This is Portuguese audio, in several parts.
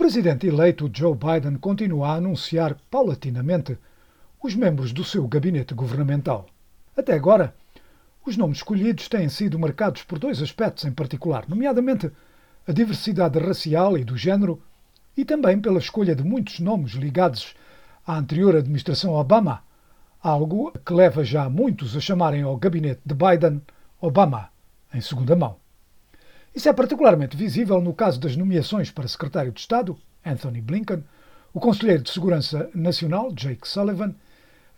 presidente eleito Joe Biden continua a anunciar paulatinamente os membros do seu gabinete governamental. Até agora, os nomes escolhidos têm sido marcados por dois aspectos em particular, nomeadamente a diversidade racial e do género e também pela escolha de muitos nomes ligados à anterior administração Obama, algo que leva já muitos a chamarem ao gabinete de Biden Obama, em segunda mão. Isso é particularmente visível no caso das nomeações para secretário de Estado, Anthony Blinken, o conselheiro de Segurança Nacional, Jake Sullivan,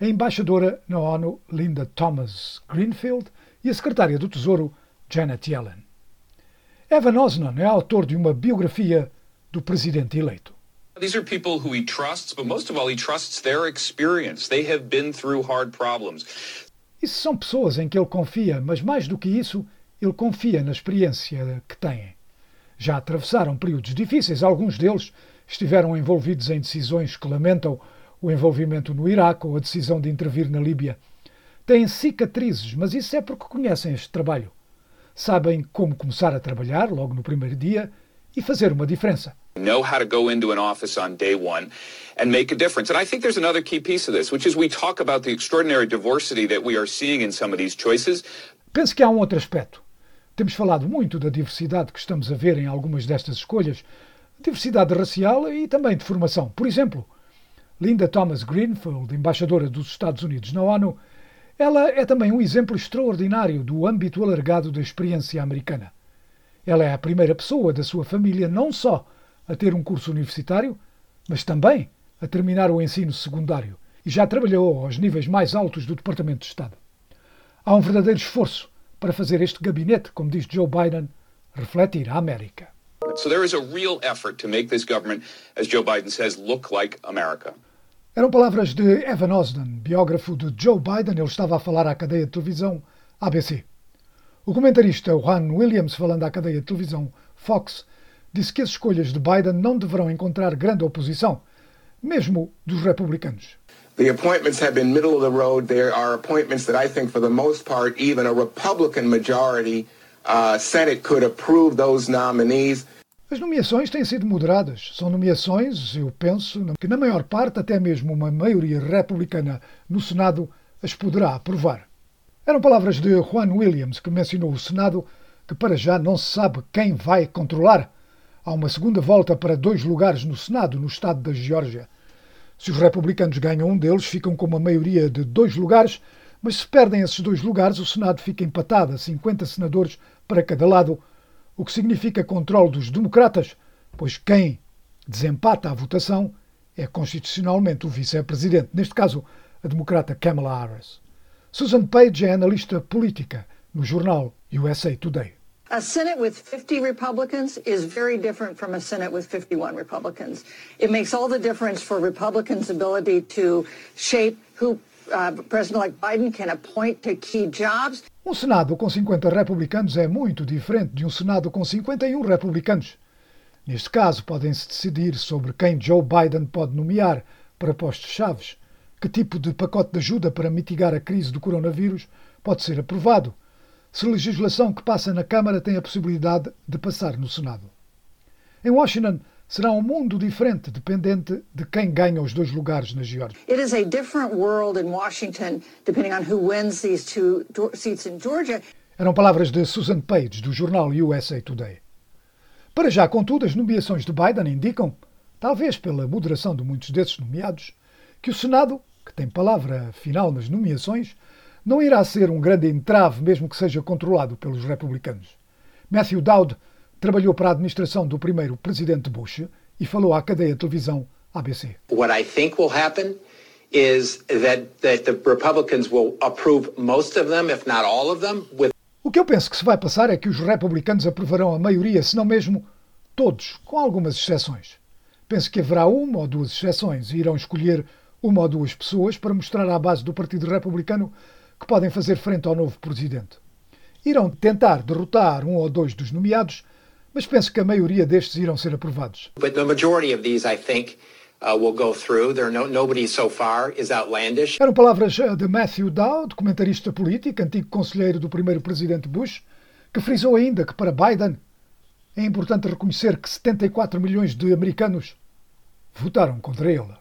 a embaixadora na ONU, Linda Thomas Greenfield, e a secretária do Tesouro, Janet Yellen. Evan Osnon é autor de uma biografia do presidente eleito. These are people who he trusts, but most of all, he trusts their experience. They have been through hard problems. Isso são pessoas em que ele confia, mas mais do que isso, ele confia na experiência que têm. Já atravessaram períodos difíceis, alguns deles estiveram envolvidos em decisões que lamentam o envolvimento no Iraque ou a decisão de intervir na Líbia. Têm cicatrizes, mas isso é porque conhecem este trabalho. Sabem como começar a trabalhar logo no primeiro dia e fazer uma diferença. Know how to go into an office on day one and make a difference. And I think there's another key piece of this, which is we talk about the extraordinary diversity that we are seeing in some of these choices. Penso que há um outro aspecto. Temos falado muito da diversidade que estamos a ver em algumas destas escolhas, diversidade racial e também de formação. Por exemplo, Linda Thomas Greenfield, embaixadora dos Estados Unidos na ONU, ela é também um exemplo extraordinário do âmbito alargado da experiência americana. Ela é a primeira pessoa da sua família não só a ter um curso universitário, mas também a terminar o ensino secundário e já trabalhou aos níveis mais altos do Departamento de Estado. Há um verdadeiro esforço para fazer este gabinete, como diz Joe Biden, refletir a América. So there is a real effort to make this government, as Joe Biden says, look like America. Eram palavras de Evan Osden, biógrafo de Joe Biden. Ele estava a falar à cadeia de televisão ABC. O comentarista Juan Williams, falando à cadeia de televisão Fox, disse que as escolhas de Biden não deverão encontrar grande oposição, mesmo dos republicanos. The appointments have been middle of the road. There are appointments that I think, for the most part, even a Republican majority uh, Senate could approve those nominees. As nomeações têm sido moderadas. São nomeações, eu penso, que na maior parte, até mesmo uma maioria republicana no Senado as poderá aprovar. Eram palavras de Juan Williams, que mencionou o Senado, que para já não se sabe quem vai controlar. Há uma segunda volta para dois lugares no Senado, no estado da Geórgia. Se os republicanos ganham um deles, ficam com uma maioria de dois lugares, mas se perdem esses dois lugares, o Senado fica empatado a 50 senadores para cada lado, o que significa controle dos democratas, pois quem desempata a votação é constitucionalmente o vice-presidente, neste caso a democrata Kamala Harris. Susan Page é analista política no jornal USA Today. A Senate with 50 Republicans is very different from a Senate with 51 Republicans. It makes all the difference for Republicans' ability to shape who uh, President-elect Biden can appoint to key jobs. Um Senado com 50 republicanos é muito diferente de um Senado com 51 republicanos. Neste caso, podem-se decidir sobre quem Joe Biden pode nomear para postos chaves, que tipo de pacote de ajuda para mitigar a crise do coronavírus pode ser aprovado se legislação que passa na Câmara tem a possibilidade de passar no Senado. Em Washington, será um mundo diferente dependente de quem ganha os dois lugares na Geórgia. It is a different world in Washington depending on who wins these two seats in Georgia. Eram palavras de Susan Page, do jornal USA Today. Para já, contudo, as nomeações de Biden indicam, talvez pela moderação de muitos desses nomeados, que o Senado, que tem palavra final nas nomeações, não irá ser um grande entrave, mesmo que seja controlado pelos republicanos. Matthew Dowd trabalhou para a administração do primeiro presidente Bush e falou à cadeia de televisão ABC. What I think will happen is that, that the Republicans will approve most of them, if not all of them, with o que eu penso que se vai passar é que os republicanos aprovarão a maioria, se não mesmo todos, com algumas exceções. Penso que haverá uma ou duas exceções e irão escolher uma ou duas pessoas para mostrar à base do Partido Republicano que podem fazer frente ao novo presidente. Irão tentar derrotar um ou dois dos nomeados, mas penso que a maioria destes irão ser aprovados. But the majority of these, I think, uh, will go through. There no, nobody so far is outlandish. Eram palavras uh, de Matthew Dowd, comentarista político, antigo conselheiro do primeiro presidente Bush, que frisou ainda que para Biden é importante reconhecer que 74 milhões de americanos votaram contra ele.